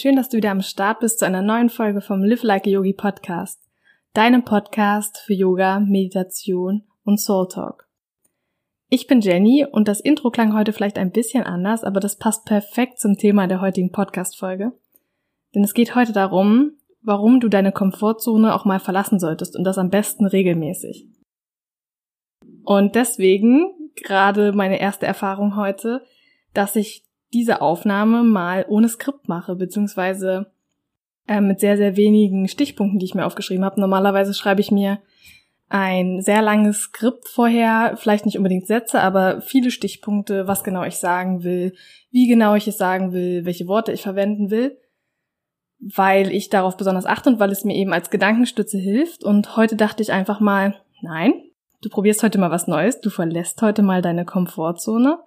Schön, dass du wieder am Start bist zu einer neuen Folge vom Live Like a Yogi Podcast, deinem Podcast für Yoga, Meditation und Soul Talk. Ich bin Jenny und das Intro klang heute vielleicht ein bisschen anders, aber das passt perfekt zum Thema der heutigen Podcast-Folge. Denn es geht heute darum, warum du deine Komfortzone auch mal verlassen solltest und das am besten regelmäßig. Und deswegen gerade meine erste Erfahrung heute, dass ich diese Aufnahme mal ohne Skript mache, beziehungsweise äh, mit sehr, sehr wenigen Stichpunkten, die ich mir aufgeschrieben habe. Normalerweise schreibe ich mir ein sehr langes Skript vorher, vielleicht nicht unbedingt Sätze, aber viele Stichpunkte, was genau ich sagen will, wie genau ich es sagen will, welche Worte ich verwenden will, weil ich darauf besonders achte und weil es mir eben als Gedankenstütze hilft. Und heute dachte ich einfach mal, nein, du probierst heute mal was Neues, du verlässt heute mal deine Komfortzone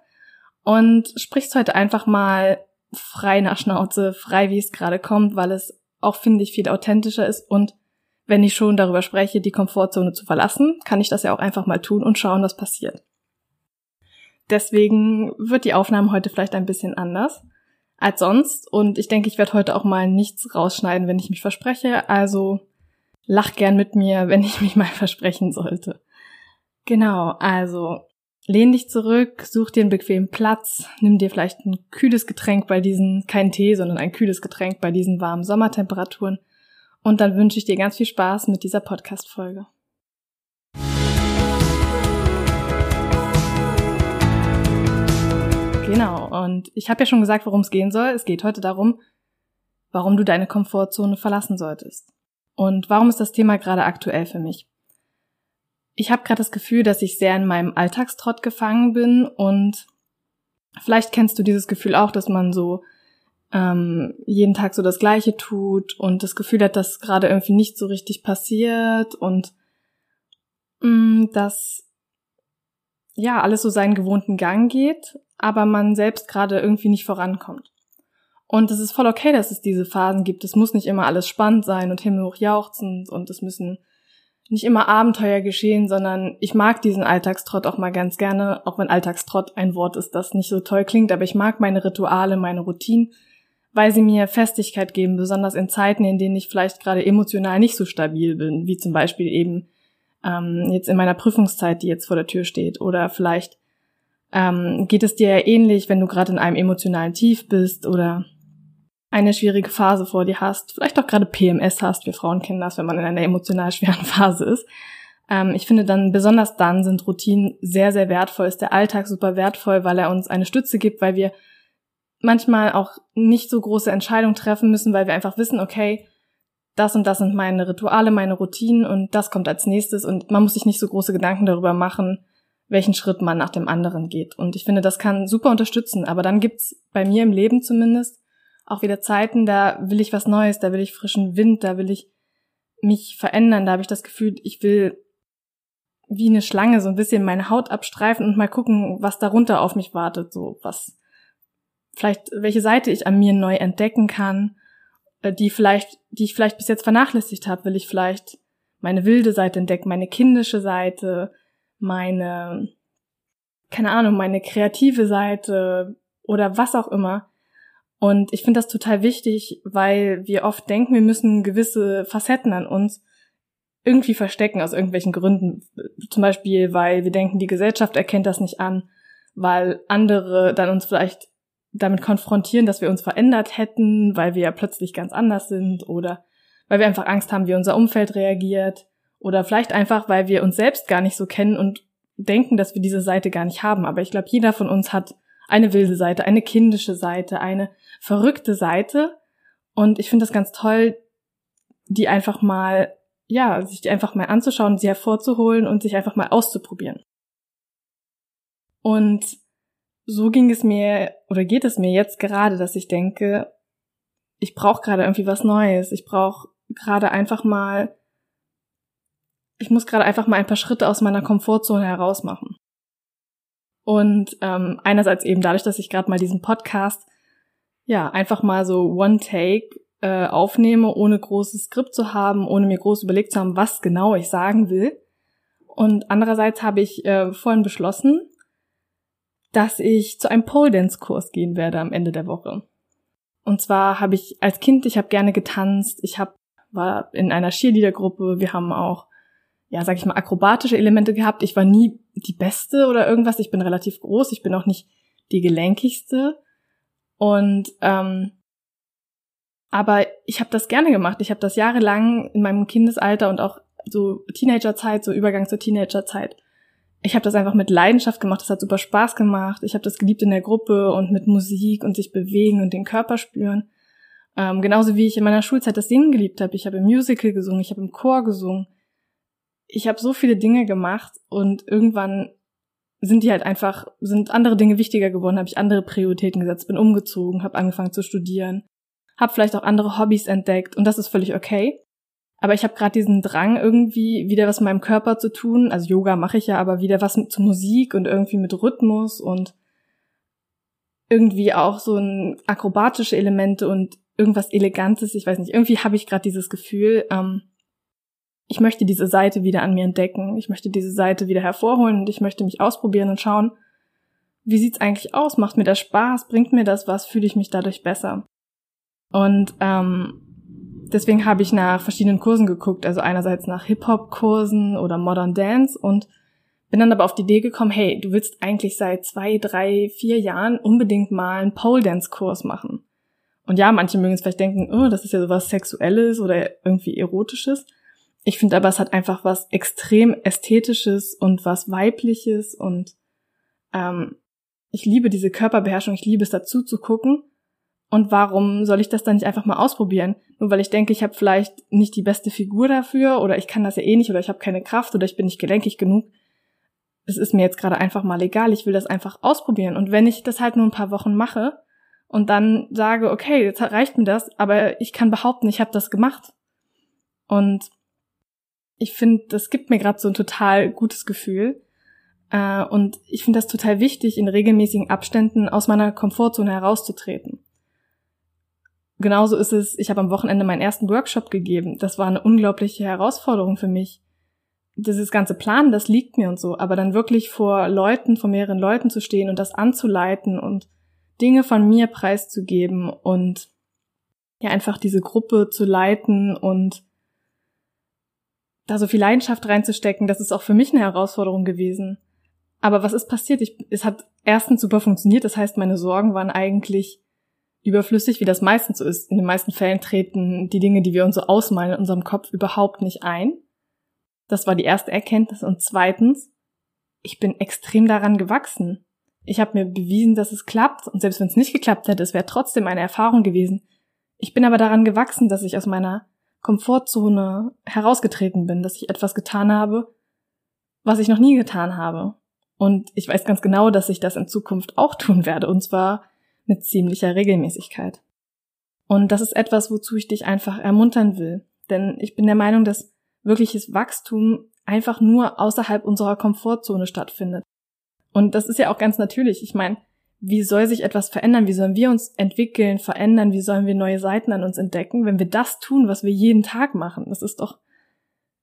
und sprichst heute einfach mal frei nach Schnauze, frei wie es gerade kommt, weil es auch, finde ich, viel authentischer ist und wenn ich schon darüber spreche, die Komfortzone zu verlassen, kann ich das ja auch einfach mal tun und schauen, was passiert. Deswegen wird die Aufnahme heute vielleicht ein bisschen anders als sonst und ich denke, ich werde heute auch mal nichts rausschneiden, wenn ich mich verspreche, also lach gern mit mir, wenn ich mich mal versprechen sollte. Genau, also lehn dich zurück, such dir einen bequemen Platz, nimm dir vielleicht ein kühles Getränk bei diesen, kein Tee, sondern ein kühles Getränk bei diesen warmen Sommertemperaturen. Und dann wünsche ich dir ganz viel Spaß mit dieser Podcast-Folge. Genau, und ich habe ja schon gesagt, worum es gehen soll. Es geht heute darum, warum du deine Komfortzone verlassen solltest. Und warum ist das Thema gerade aktuell für mich? Ich habe gerade das Gefühl, dass ich sehr in meinem Alltagstrott gefangen bin und vielleicht kennst du dieses Gefühl auch, dass man so ähm, jeden Tag so das Gleiche tut und das Gefühl hat, dass gerade irgendwie nicht so richtig passiert und mh, mm, dass ja alles so seinen gewohnten Gang geht, aber man selbst gerade irgendwie nicht vorankommt. Und es ist voll okay, dass es diese Phasen gibt. Es muss nicht immer alles spannend sein und himmelhoch jauchzend und es müssen nicht immer Abenteuer geschehen, sondern ich mag diesen Alltagstrott auch mal ganz gerne, auch wenn Alltagstrott ein Wort ist, das nicht so toll klingt, aber ich mag meine Rituale, meine Routinen, weil sie mir Festigkeit geben, besonders in Zeiten, in denen ich vielleicht gerade emotional nicht so stabil bin, wie zum Beispiel eben ähm, jetzt in meiner Prüfungszeit, die jetzt vor der Tür steht, oder vielleicht ähm, geht es dir ja ähnlich, wenn du gerade in einem emotionalen Tief bist oder eine schwierige Phase vor dir hast, vielleicht auch gerade PMS hast, wir Frauen kennen das, wenn man in einer emotional schweren Phase ist. Ähm, ich finde dann, besonders dann sind Routinen sehr, sehr wertvoll, ist der Alltag super wertvoll, weil er uns eine Stütze gibt, weil wir manchmal auch nicht so große Entscheidungen treffen müssen, weil wir einfach wissen, okay, das und das sind meine Rituale, meine Routinen und das kommt als nächstes und man muss sich nicht so große Gedanken darüber machen, welchen Schritt man nach dem anderen geht. Und ich finde, das kann super unterstützen. Aber dann gibt's bei mir im Leben zumindest auch wieder Zeiten, da will ich was Neues, da will ich frischen Wind, da will ich mich verändern, da habe ich das Gefühl, ich will wie eine Schlange so ein bisschen meine Haut abstreifen und mal gucken, was darunter auf mich wartet, so was vielleicht welche Seite ich an mir neu entdecken kann, äh, die vielleicht die ich vielleicht bis jetzt vernachlässigt habe, will ich vielleicht meine wilde Seite entdecken, meine kindische Seite, meine keine Ahnung, meine kreative Seite oder was auch immer. Und ich finde das total wichtig, weil wir oft denken, wir müssen gewisse Facetten an uns irgendwie verstecken aus irgendwelchen Gründen. Zum Beispiel, weil wir denken, die Gesellschaft erkennt das nicht an, weil andere dann uns vielleicht damit konfrontieren, dass wir uns verändert hätten, weil wir ja plötzlich ganz anders sind oder weil wir einfach Angst haben, wie unser Umfeld reagiert oder vielleicht einfach, weil wir uns selbst gar nicht so kennen und denken, dass wir diese Seite gar nicht haben. Aber ich glaube, jeder von uns hat eine wilde Seite, eine kindische Seite, eine verrückte Seite. Und ich finde das ganz toll, die einfach mal, ja, sich die einfach mal anzuschauen, sie hervorzuholen und sich einfach mal auszuprobieren. Und so ging es mir oder geht es mir jetzt gerade, dass ich denke, ich brauche gerade irgendwie was Neues. Ich brauche gerade einfach mal, ich muss gerade einfach mal ein paar Schritte aus meiner Komfortzone heraus machen. Und ähm, einerseits eben dadurch, dass ich gerade mal diesen Podcast ja einfach mal so One Take äh, aufnehme, ohne großes Skript zu haben, ohne mir groß überlegt zu haben, was genau ich sagen will. Und andererseits habe ich äh, vorhin beschlossen, dass ich zu einem Pole Dance Kurs gehen werde am Ende der Woche. Und zwar habe ich als Kind, ich habe gerne getanzt, ich habe war in einer Cheerleader-Gruppe, wir haben auch ja, sag ich mal, akrobatische Elemente gehabt. Ich war nie die Beste oder irgendwas. Ich bin relativ groß, ich bin auch nicht die gelenkigste. Und ähm, aber ich habe das gerne gemacht. Ich habe das jahrelang in meinem Kindesalter und auch so Teenagerzeit, so Übergang zur Teenagerzeit. Ich habe das einfach mit Leidenschaft gemacht. Das hat super Spaß gemacht. Ich habe das geliebt in der Gruppe und mit Musik und sich bewegen und den Körper spüren. Ähm, genauso wie ich in meiner Schulzeit das Singen geliebt habe. Ich habe im Musical gesungen, ich habe im Chor gesungen ich habe so viele Dinge gemacht und irgendwann sind die halt einfach, sind andere Dinge wichtiger geworden, habe ich andere Prioritäten gesetzt, bin umgezogen, habe angefangen zu studieren, habe vielleicht auch andere Hobbys entdeckt und das ist völlig okay. Aber ich habe gerade diesen Drang irgendwie wieder was mit meinem Körper zu tun, also Yoga mache ich ja, aber wieder was mit, zu Musik und irgendwie mit Rhythmus und irgendwie auch so ein akrobatische Elemente und irgendwas Elegantes, ich weiß nicht, irgendwie habe ich gerade dieses Gefühl, ähm, ich möchte diese Seite wieder an mir entdecken. Ich möchte diese Seite wieder hervorholen und ich möchte mich ausprobieren und schauen, wie sieht's eigentlich aus? Macht mir das Spaß? Bringt mir das was? Fühle ich mich dadurch besser? Und ähm, deswegen habe ich nach verschiedenen Kursen geguckt, also einerseits nach Hip-Hop-Kursen oder Modern Dance und bin dann aber auf die Idee gekommen, hey, du willst eigentlich seit zwei, drei, vier Jahren unbedingt mal einen Pole-Dance-Kurs machen. Und ja, manche mögen es vielleicht denken, oh, das ist ja sowas Sexuelles oder irgendwie Erotisches. Ich finde aber, es hat einfach was extrem Ästhetisches und was Weibliches und ähm, ich liebe diese Körperbeherrschung, ich liebe es dazu zu gucken. Und warum soll ich das dann nicht einfach mal ausprobieren? Nur weil ich denke, ich habe vielleicht nicht die beste Figur dafür oder ich kann das ja eh nicht oder ich habe keine Kraft oder ich bin nicht gelenkig genug. Es ist mir jetzt gerade einfach mal egal, ich will das einfach ausprobieren. Und wenn ich das halt nur ein paar Wochen mache und dann sage, okay, jetzt reicht mir das, aber ich kann behaupten, ich habe das gemacht. Und ich finde, das gibt mir gerade so ein total gutes Gefühl. Äh, und ich finde das total wichtig, in regelmäßigen Abständen aus meiner Komfortzone herauszutreten. Genauso ist es, ich habe am Wochenende meinen ersten Workshop gegeben. Das war eine unglaubliche Herausforderung für mich. Dieses ganze Plan, das liegt mir und so, aber dann wirklich vor Leuten, vor mehreren Leuten zu stehen und das anzuleiten und Dinge von mir preiszugeben und ja einfach diese Gruppe zu leiten und da so viel Leidenschaft reinzustecken, das ist auch für mich eine Herausforderung gewesen. Aber was ist passiert? Ich, es hat erstens super funktioniert, das heißt, meine Sorgen waren eigentlich überflüssig, wie das meistens so ist. In den meisten Fällen treten die Dinge, die wir uns so ausmalen in unserem Kopf, überhaupt nicht ein. Das war die erste Erkenntnis. Und zweitens, ich bin extrem daran gewachsen. Ich habe mir bewiesen, dass es klappt. Und selbst wenn es nicht geklappt hätte, es wäre trotzdem eine Erfahrung gewesen. Ich bin aber daran gewachsen, dass ich aus meiner Komfortzone herausgetreten bin, dass ich etwas getan habe, was ich noch nie getan habe. Und ich weiß ganz genau, dass ich das in Zukunft auch tun werde, und zwar mit ziemlicher Regelmäßigkeit. Und das ist etwas, wozu ich dich einfach ermuntern will. Denn ich bin der Meinung, dass wirkliches Wachstum einfach nur außerhalb unserer Komfortzone stattfindet. Und das ist ja auch ganz natürlich. Ich meine, wie soll sich etwas verändern? Wie sollen wir uns entwickeln, verändern? Wie sollen wir neue Seiten an uns entdecken, wenn wir das tun, was wir jeden Tag machen? Das ist doch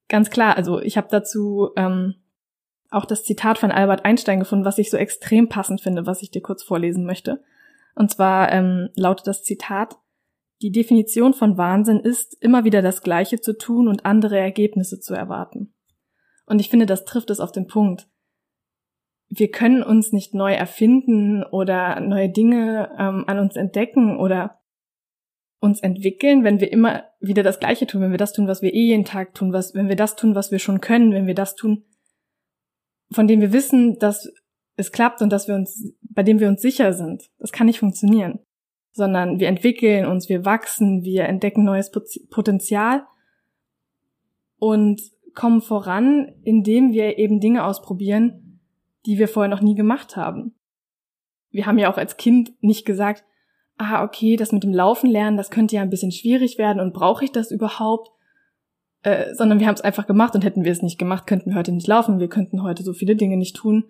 ganz klar. Also ich habe dazu ähm, auch das Zitat von Albert Einstein gefunden, was ich so extrem passend finde, was ich dir kurz vorlesen möchte. Und zwar ähm, lautet das Zitat, die Definition von Wahnsinn ist, immer wieder das Gleiche zu tun und andere Ergebnisse zu erwarten. Und ich finde, das trifft es auf den Punkt wir können uns nicht neu erfinden oder neue Dinge ähm, an uns entdecken oder uns entwickeln, wenn wir immer wieder das Gleiche tun, wenn wir das tun, was wir eh jeden Tag tun, was, wenn wir das tun, was wir schon können, wenn wir das tun, von dem wir wissen, dass es klappt und dass wir uns, bei dem wir uns sicher sind. Das kann nicht funktionieren. Sondern wir entwickeln uns, wir wachsen, wir entdecken neues Potenzial und kommen voran, indem wir eben Dinge ausprobieren, die wir vorher noch nie gemacht haben. Wir haben ja auch als Kind nicht gesagt, ah, okay, das mit dem Laufen lernen, das könnte ja ein bisschen schwierig werden und brauche ich das überhaupt? Äh, sondern wir haben es einfach gemacht und hätten wir es nicht gemacht, könnten wir heute nicht laufen, wir könnten heute so viele Dinge nicht tun.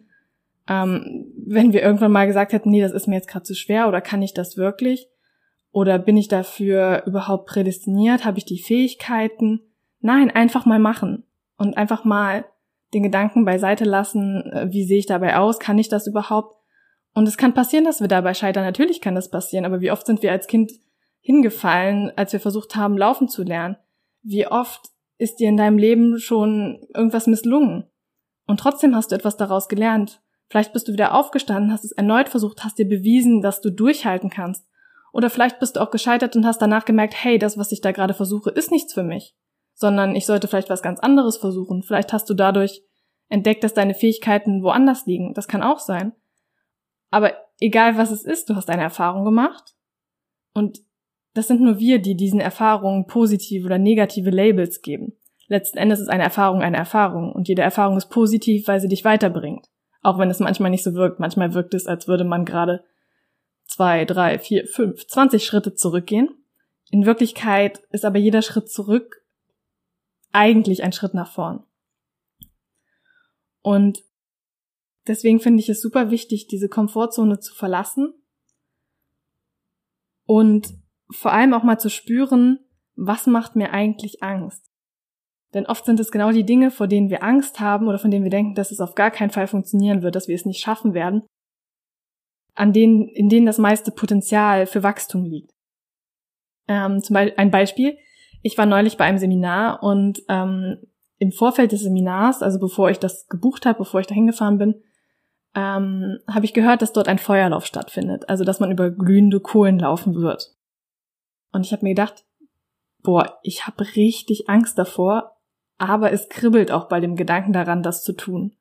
Ähm, wenn wir irgendwann mal gesagt hätten, nee, das ist mir jetzt gerade zu schwer oder kann ich das wirklich? Oder bin ich dafür überhaupt prädestiniert? Habe ich die Fähigkeiten? Nein, einfach mal machen und einfach mal den Gedanken beiseite lassen, äh, wie sehe ich dabei aus, kann ich das überhaupt? Und es kann passieren, dass wir dabei scheitern. Natürlich kann das passieren, aber wie oft sind wir als Kind hingefallen, als wir versucht haben, laufen zu lernen? Wie oft ist dir in deinem Leben schon irgendwas misslungen? Und trotzdem hast du etwas daraus gelernt. Vielleicht bist du wieder aufgestanden, hast es erneut versucht, hast dir bewiesen, dass du durchhalten kannst. Oder vielleicht bist du auch gescheitert und hast danach gemerkt, hey, das, was ich da gerade versuche, ist nichts für mich, sondern ich sollte vielleicht was ganz anderes versuchen. Vielleicht hast du dadurch entdeckt, dass deine Fähigkeiten woanders liegen. Das kann auch sein. Aber egal was es ist, du hast eine Erfahrung gemacht und das sind nur wir, die diesen Erfahrungen positive oder negative Labels geben. Letzten Endes ist eine Erfahrung eine Erfahrung und jede Erfahrung ist positiv, weil sie dich weiterbringt. Auch wenn es manchmal nicht so wirkt. Manchmal wirkt es, als würde man gerade zwei, drei, vier, fünf, zwanzig Schritte zurückgehen. In Wirklichkeit ist aber jeder Schritt zurück eigentlich ein Schritt nach vorn. Und deswegen finde ich es super wichtig, diese Komfortzone zu verlassen und vor allem auch mal zu spüren, was macht mir eigentlich Angst? Denn oft sind es genau die Dinge, vor denen wir Angst haben oder von denen wir denken, dass es auf gar keinen Fall funktionieren wird, dass wir es nicht schaffen werden, an denen, in denen das meiste Potenzial für Wachstum liegt. Ähm, zum Beispiel ein Beispiel. Ich war neulich bei einem Seminar und ähm, im Vorfeld des Seminars, also bevor ich das gebucht habe, bevor ich da hingefahren bin, ähm, habe ich gehört, dass dort ein Feuerlauf stattfindet, also dass man über glühende Kohlen laufen wird. Und ich habe mir gedacht, boah, ich habe richtig Angst davor, aber es kribbelt auch bei dem Gedanken daran, das zu tun.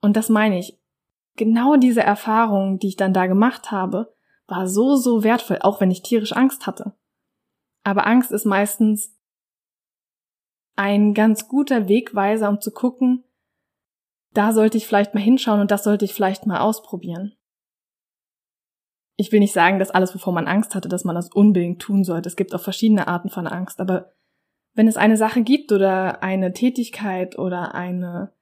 Und das meine ich. Genau diese Erfahrung, die ich dann da gemacht habe, war so, so wertvoll, auch wenn ich tierisch Angst hatte. Aber Angst ist meistens ein ganz guter Wegweiser, um zu gucken, da sollte ich vielleicht mal hinschauen und das sollte ich vielleicht mal ausprobieren. Ich will nicht sagen, dass alles, wovor man Angst hatte, dass man das unbedingt tun sollte. Es gibt auch verschiedene Arten von Angst, aber wenn es eine Sache gibt oder eine Tätigkeit oder eine,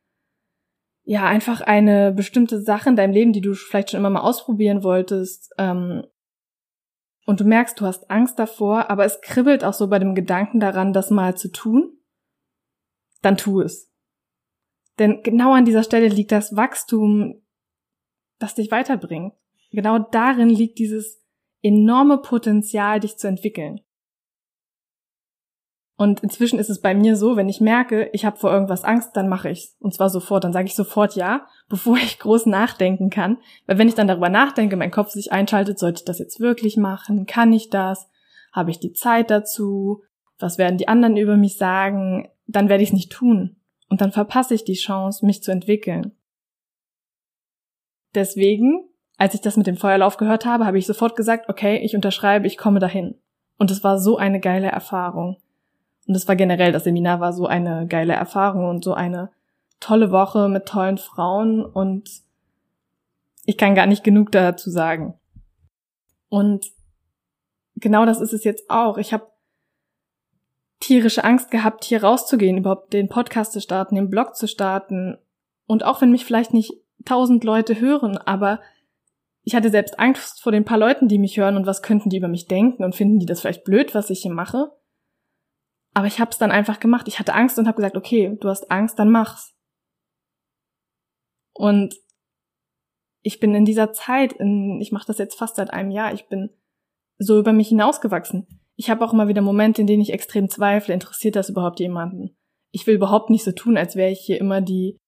ja, einfach eine bestimmte Sache in deinem Leben, die du vielleicht schon immer mal ausprobieren wolltest, ähm, und du merkst, du hast Angst davor, aber es kribbelt auch so bei dem Gedanken daran, das mal zu tun, dann tu es. Denn genau an dieser Stelle liegt das Wachstum, das dich weiterbringt. Genau darin liegt dieses enorme Potenzial, dich zu entwickeln. Und inzwischen ist es bei mir so, wenn ich merke, ich habe vor irgendwas Angst, dann mache ich's. Und zwar sofort. Dann sage ich sofort ja, bevor ich groß nachdenken kann. Weil wenn ich dann darüber nachdenke, mein Kopf sich einschaltet, sollte ich das jetzt wirklich machen? Kann ich das? Habe ich die Zeit dazu? Was werden die anderen über mich sagen? Dann werde ich es nicht tun. Und dann verpasse ich die Chance, mich zu entwickeln. Deswegen, als ich das mit dem Feuerlauf gehört habe, habe ich sofort gesagt, okay, ich unterschreibe, ich komme dahin. Und es war so eine geile Erfahrung. Und es war generell, das Seminar war so eine geile Erfahrung und so eine tolle Woche mit tollen Frauen und ich kann gar nicht genug dazu sagen. Und genau das ist es jetzt auch. Ich habe tierische Angst gehabt, hier rauszugehen, überhaupt den Podcast zu starten, den Blog zu starten. Und auch wenn mich vielleicht nicht tausend Leute hören, aber ich hatte selbst Angst vor den paar Leuten, die mich hören und was könnten die über mich denken und finden die das vielleicht blöd, was ich hier mache. Aber ich habe es dann einfach gemacht. Ich hatte Angst und habe gesagt, okay, du hast Angst, dann mach's. Und ich bin in dieser Zeit, in, ich mache das jetzt fast seit einem Jahr, ich bin so über mich hinausgewachsen. Ich habe auch immer wieder Momente, in denen ich extrem zweifle, interessiert das überhaupt jemanden? Ich will überhaupt nicht so tun, als wäre ich hier immer die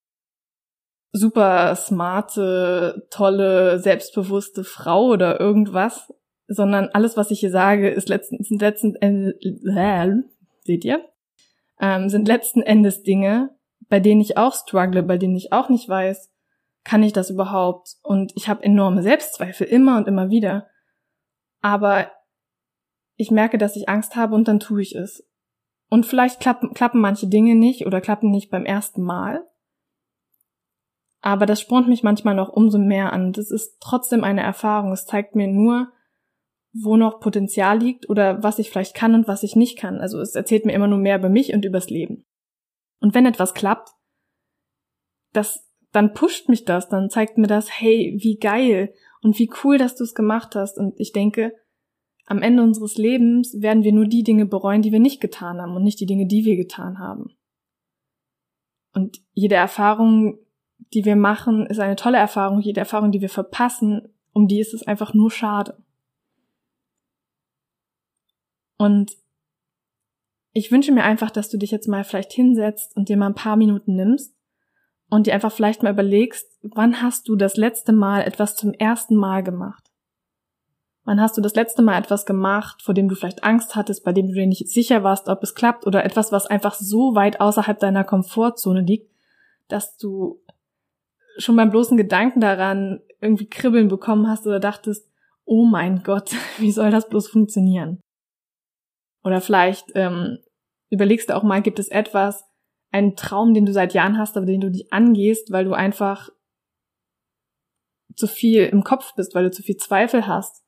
super smarte, tolle, selbstbewusste Frau oder irgendwas, sondern alles, was ich hier sage, ist letzten, sind letzten, äh, seht ihr, ähm, sind letzten Endes Dinge, bei denen ich auch struggle, bei denen ich auch nicht weiß, kann ich das überhaupt? Und ich habe enorme Selbstzweifel immer und immer wieder. Aber ich merke, dass ich Angst habe und dann tue ich es. Und vielleicht klappen, klappen manche Dinge nicht oder klappen nicht beim ersten Mal. Aber das spornt mich manchmal noch umso mehr an. Das ist trotzdem eine Erfahrung. Es zeigt mir nur, wo noch Potenzial liegt oder was ich vielleicht kann und was ich nicht kann. Also es erzählt mir immer nur mehr über mich und übers Leben. Und wenn etwas klappt, das, dann pusht mich das, dann zeigt mir das, hey, wie geil und wie cool, dass du es gemacht hast. Und ich denke, am Ende unseres Lebens werden wir nur die Dinge bereuen, die wir nicht getan haben und nicht die Dinge, die wir getan haben. Und jede Erfahrung, die wir machen, ist eine tolle Erfahrung. Jede Erfahrung, die wir verpassen, um die ist es einfach nur schade. Und ich wünsche mir einfach, dass du dich jetzt mal vielleicht hinsetzt und dir mal ein paar Minuten nimmst und dir einfach vielleicht mal überlegst, wann hast du das letzte Mal etwas zum ersten Mal gemacht? Wann hast du das letzte Mal etwas gemacht, vor dem du vielleicht Angst hattest, bei dem du dir nicht sicher warst, ob es klappt oder etwas, was einfach so weit außerhalb deiner Komfortzone liegt, dass du schon beim bloßen Gedanken daran irgendwie Kribbeln bekommen hast oder dachtest, oh mein Gott, wie soll das bloß funktionieren? Oder vielleicht ähm, überlegst du auch mal, gibt es etwas, einen Traum, den du seit Jahren hast, aber den du nicht angehst, weil du einfach zu viel im Kopf bist, weil du zu viel Zweifel hast.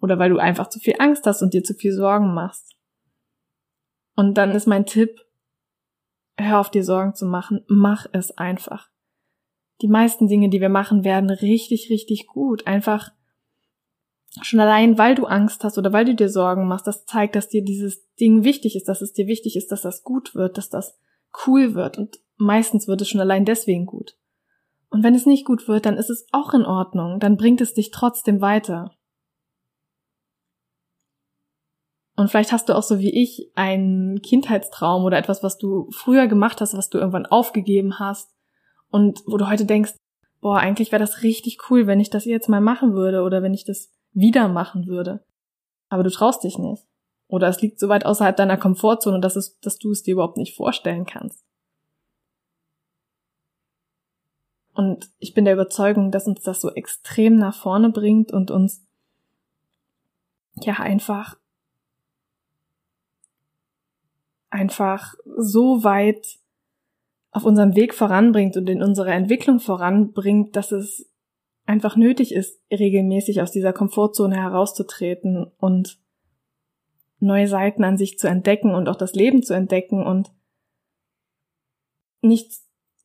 Oder weil du einfach zu viel Angst hast und dir zu viel Sorgen machst. Und dann ist mein Tipp, hör auf dir Sorgen zu machen, mach es einfach. Die meisten Dinge, die wir machen, werden richtig, richtig gut. Einfach schon allein, weil du Angst hast oder weil du dir Sorgen machst, das zeigt, dass dir dieses Ding wichtig ist, dass es dir wichtig ist, dass das gut wird, dass das cool wird. Und meistens wird es schon allein deswegen gut. Und wenn es nicht gut wird, dann ist es auch in Ordnung, dann bringt es dich trotzdem weiter. Und vielleicht hast du auch so wie ich einen Kindheitstraum oder etwas, was du früher gemacht hast, was du irgendwann aufgegeben hast und wo du heute denkst, boah, eigentlich wäre das richtig cool, wenn ich das jetzt mal machen würde oder wenn ich das wieder machen würde. Aber du traust dich nicht. Oder es liegt so weit außerhalb deiner Komfortzone, dass, es, dass du es dir überhaupt nicht vorstellen kannst. Und ich bin der Überzeugung, dass uns das so extrem nach vorne bringt und uns ja einfach einfach so weit auf unserem Weg voranbringt und in unserer Entwicklung voranbringt, dass es einfach nötig ist, regelmäßig aus dieser Komfortzone herauszutreten und neue Seiten an sich zu entdecken und auch das Leben zu entdecken und nicht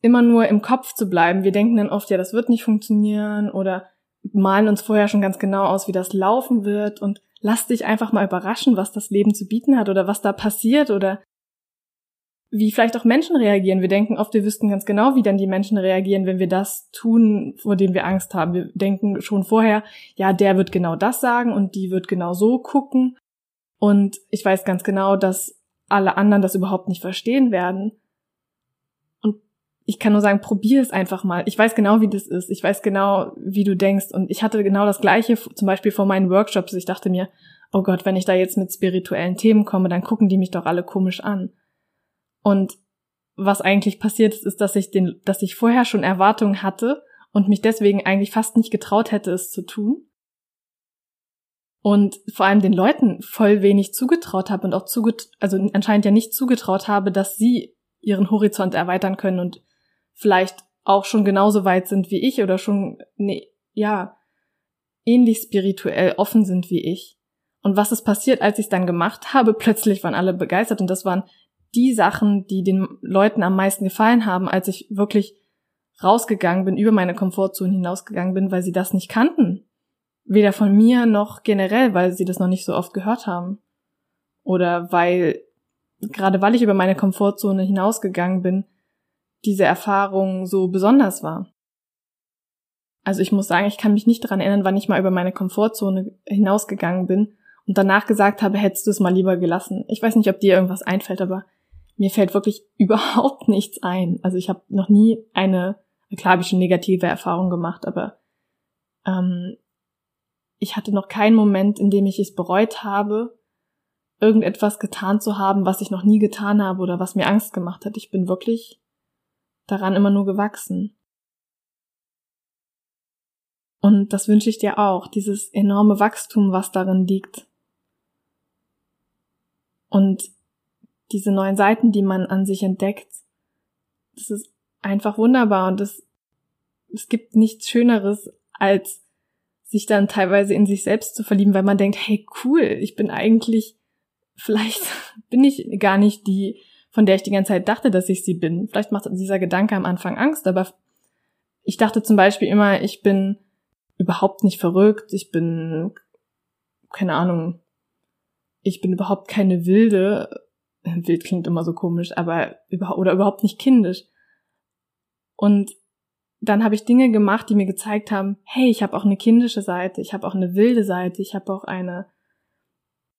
immer nur im Kopf zu bleiben. Wir denken dann oft, ja, das wird nicht funktionieren oder malen uns vorher schon ganz genau aus, wie das laufen wird und lass dich einfach mal überraschen, was das Leben zu bieten hat oder was da passiert oder wie vielleicht auch Menschen reagieren. Wir denken oft, wir wüssten ganz genau, wie dann die Menschen reagieren, wenn wir das tun, vor dem wir Angst haben. Wir denken schon vorher, ja, der wird genau das sagen und die wird genau so gucken. Und ich weiß ganz genau, dass alle anderen das überhaupt nicht verstehen werden. Und ich kann nur sagen, probier es einfach mal. Ich weiß genau, wie das ist. Ich weiß genau, wie du denkst. Und ich hatte genau das Gleiche, zum Beispiel vor meinen Workshops. Ich dachte mir, oh Gott, wenn ich da jetzt mit spirituellen Themen komme, dann gucken die mich doch alle komisch an. Und was eigentlich passiert ist, ist, dass ich den, dass ich vorher schon Erwartungen hatte und mich deswegen eigentlich fast nicht getraut hätte, es zu tun. Und vor allem den Leuten voll wenig zugetraut habe und auch zuget also anscheinend ja nicht zugetraut habe, dass sie ihren Horizont erweitern können und vielleicht auch schon genauso weit sind wie ich oder schon, nee, ja, ähnlich spirituell offen sind wie ich. Und was ist passiert, als ich es dann gemacht habe? Plötzlich waren alle begeistert und das waren die Sachen, die den Leuten am meisten gefallen haben, als ich wirklich rausgegangen bin, über meine Komfortzone hinausgegangen bin, weil sie das nicht kannten. Weder von mir noch generell, weil sie das noch nicht so oft gehört haben. Oder weil, gerade weil ich über meine Komfortzone hinausgegangen bin, diese Erfahrung so besonders war. Also ich muss sagen, ich kann mich nicht daran erinnern, wann ich mal über meine Komfortzone hinausgegangen bin und danach gesagt habe, hättest du es mal lieber gelassen. Ich weiß nicht, ob dir irgendwas einfällt, aber mir fällt wirklich überhaupt nichts ein. Also ich habe noch nie eine, klar habe ich schon negative Erfahrung gemacht, aber ähm, ich hatte noch keinen Moment, in dem ich es bereut habe, irgendetwas getan zu haben, was ich noch nie getan habe oder was mir Angst gemacht hat. Ich bin wirklich daran immer nur gewachsen. Und das wünsche ich dir auch, dieses enorme Wachstum, was darin liegt. Und diese neuen Seiten, die man an sich entdeckt, das ist einfach wunderbar und es, es gibt nichts Schöneres, als sich dann teilweise in sich selbst zu verlieben, weil man denkt, hey cool, ich bin eigentlich, vielleicht bin ich gar nicht die, von der ich die ganze Zeit dachte, dass ich sie bin. Vielleicht macht dieser Gedanke am Anfang Angst, aber ich dachte zum Beispiel immer, ich bin überhaupt nicht verrückt, ich bin, keine Ahnung, ich bin überhaupt keine Wilde, wild klingt immer so komisch, aber über, oder überhaupt nicht kindisch. Und dann habe ich Dinge gemacht, die mir gezeigt haben, hey, ich habe auch eine kindische Seite, ich habe auch eine wilde Seite, ich habe auch eine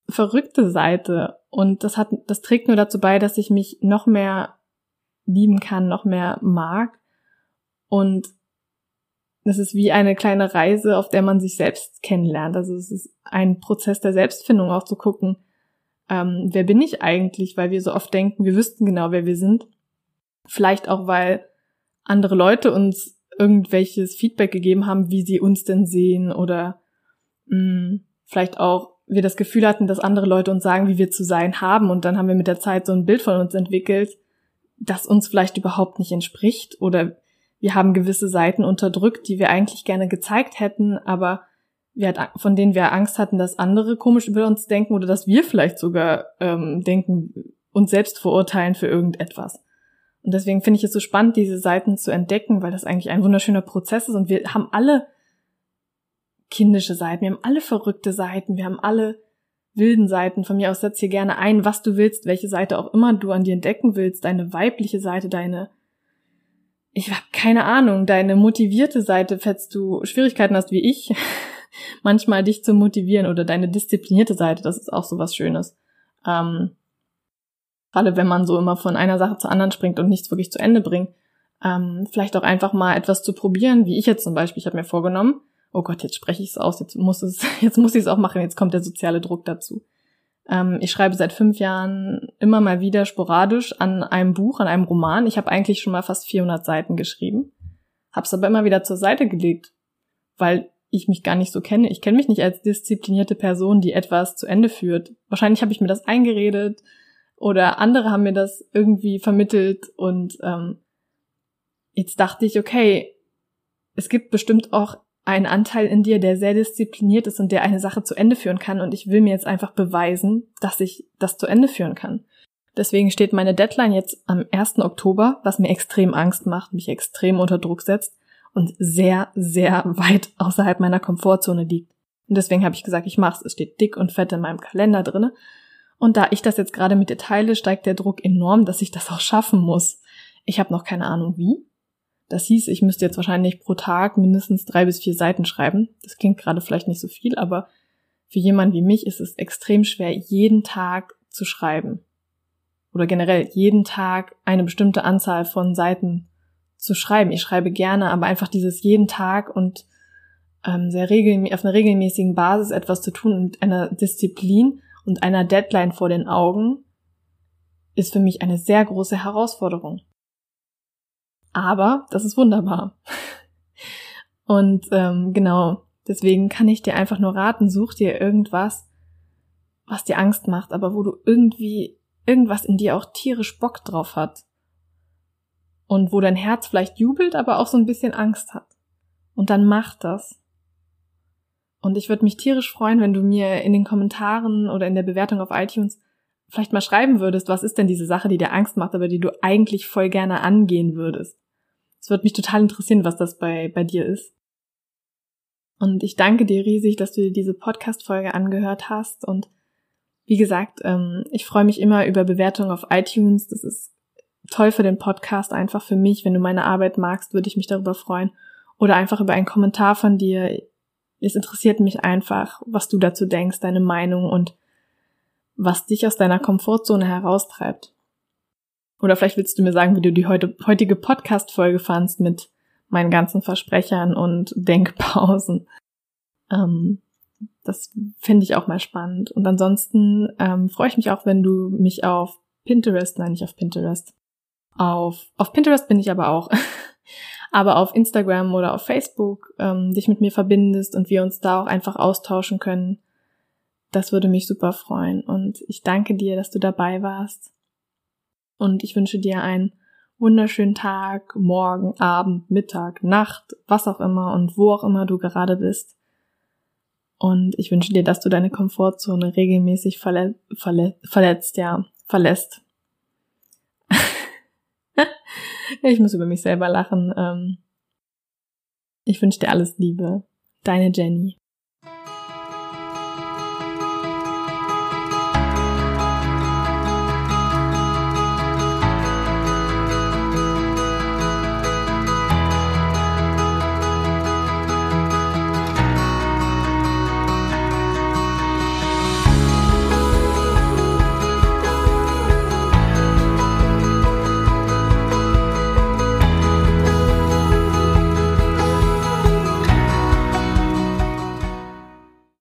verrückte Seite. Und das hat, das trägt nur dazu bei, dass ich mich noch mehr lieben kann, noch mehr mag. Und das ist wie eine kleine Reise, auf der man sich selbst kennenlernt. Also es ist ein Prozess der Selbstfindung auch zu gucken, ähm, wer bin ich eigentlich, weil wir so oft denken, wir wüssten genau, wer wir sind. Vielleicht auch, weil andere Leute uns irgendwelches Feedback gegeben haben, wie sie uns denn sehen oder mh, mm, vielleicht auch wir das Gefühl hatten, dass andere Leute uns sagen, wie wir zu sein haben und dann haben wir mit der Zeit so ein Bild von uns entwickelt, das uns vielleicht überhaupt nicht entspricht oder wir haben gewisse Seiten unterdrückt, die wir eigentlich gerne gezeigt hätten, aber wir hat, von denen wir Angst hatten, dass andere komisch über uns denken oder dass wir vielleicht sogar ähm, denken, uns selbst verurteilen für irgendetwas. Und deswegen finde ich es so spannend, diese Seiten zu entdecken, weil das eigentlich ein wunderschöner Prozess ist und wir haben alle kindische Seiten, wir haben alle verrückte Seiten, wir haben alle wilden Seiten. Von mir aus setz hier gerne ein, was du willst, welche Seite auch immer du an dir entdecken willst, deine weibliche Seite, deine ich habe keine Ahnung, deine motivierte Seite, falls du Schwierigkeiten hast wie ich, manchmal dich zu motivieren oder deine disziplinierte Seite, das ist auch so was Schönes. Ähm, gerade wenn man so immer von einer Sache zur anderen springt und nichts wirklich zu Ende bringt, ähm, vielleicht auch einfach mal etwas zu probieren, wie ich jetzt zum Beispiel. Ich habe mir vorgenommen, oh Gott, jetzt spreche ich es aus, jetzt muss es, jetzt muss ich es auch machen, jetzt kommt der soziale Druck dazu. Ähm, ich schreibe seit fünf Jahren immer mal wieder sporadisch an einem Buch, an einem Roman. Ich habe eigentlich schon mal fast 400 Seiten geschrieben, habe es aber immer wieder zur Seite gelegt, weil ich mich gar nicht so kenne. Ich kenne mich nicht als disziplinierte Person, die etwas zu Ende führt. Wahrscheinlich habe ich mir das eingeredet oder andere haben mir das irgendwie vermittelt und ähm, jetzt dachte ich, okay, es gibt bestimmt auch ein Anteil in dir, der sehr diszipliniert ist und der eine Sache zu Ende führen kann. Und ich will mir jetzt einfach beweisen, dass ich das zu Ende führen kann. Deswegen steht meine Deadline jetzt am 1. Oktober, was mir extrem Angst macht, mich extrem unter Druck setzt und sehr, sehr weit außerhalb meiner Komfortzone liegt. Und deswegen habe ich gesagt, ich mach's. Es steht dick und fett in meinem Kalender drinne. Und da ich das jetzt gerade mit dir teile, steigt der Druck enorm, dass ich das auch schaffen muss. Ich habe noch keine Ahnung wie, das hieß, ich müsste jetzt wahrscheinlich pro Tag mindestens drei bis vier Seiten schreiben. Das klingt gerade vielleicht nicht so viel, aber für jemanden wie mich ist es extrem schwer, jeden Tag zu schreiben. Oder generell jeden Tag eine bestimmte Anzahl von Seiten zu schreiben. Ich schreibe gerne, aber einfach dieses jeden Tag und ähm, sehr regel auf einer regelmäßigen Basis etwas zu tun mit einer Disziplin und einer Deadline vor den Augen ist für mich eine sehr große Herausforderung. Aber das ist wunderbar. Und ähm, genau, deswegen kann ich dir einfach nur raten, such dir irgendwas, was dir Angst macht, aber wo du irgendwie irgendwas in dir auch tierisch Bock drauf hat. Und wo dein Herz vielleicht jubelt, aber auch so ein bisschen Angst hat. Und dann mach das. Und ich würde mich tierisch freuen, wenn du mir in den Kommentaren oder in der Bewertung auf iTunes vielleicht mal schreiben würdest, was ist denn diese Sache, die dir Angst macht, aber die du eigentlich voll gerne angehen würdest. Es würde mich total interessieren, was das bei, bei dir ist. Und ich danke dir riesig, dass du dir diese Podcast-Folge angehört hast. Und wie gesagt, ähm, ich freue mich immer über Bewertungen auf iTunes. Das ist toll für den Podcast, einfach für mich. Wenn du meine Arbeit magst, würde ich mich darüber freuen. Oder einfach über einen Kommentar von dir. Es interessiert mich einfach, was du dazu denkst, deine Meinung und was dich aus deiner Komfortzone heraustreibt. Oder vielleicht willst du mir sagen, wie du die heutige Podcast-Folge fandst mit meinen ganzen Versprechern und Denkpausen. Ähm, das finde ich auch mal spannend. Und ansonsten ähm, freue ich mich auch, wenn du mich auf Pinterest, nein, nicht auf Pinterest, auf, auf Pinterest bin ich aber auch, aber auf Instagram oder auf Facebook ähm, dich mit mir verbindest und wir uns da auch einfach austauschen können. Das würde mich super freuen. Und ich danke dir, dass du dabei warst. Und ich wünsche dir einen wunderschönen Tag, Morgen, Abend, Mittag, Nacht, was auch immer und wo auch immer du gerade bist. Und ich wünsche dir, dass du deine Komfortzone regelmäßig verle verle verletzt, ja, verlässt. ich muss über mich selber lachen. Ähm, ich wünsche dir alles Liebe. Deine Jenny.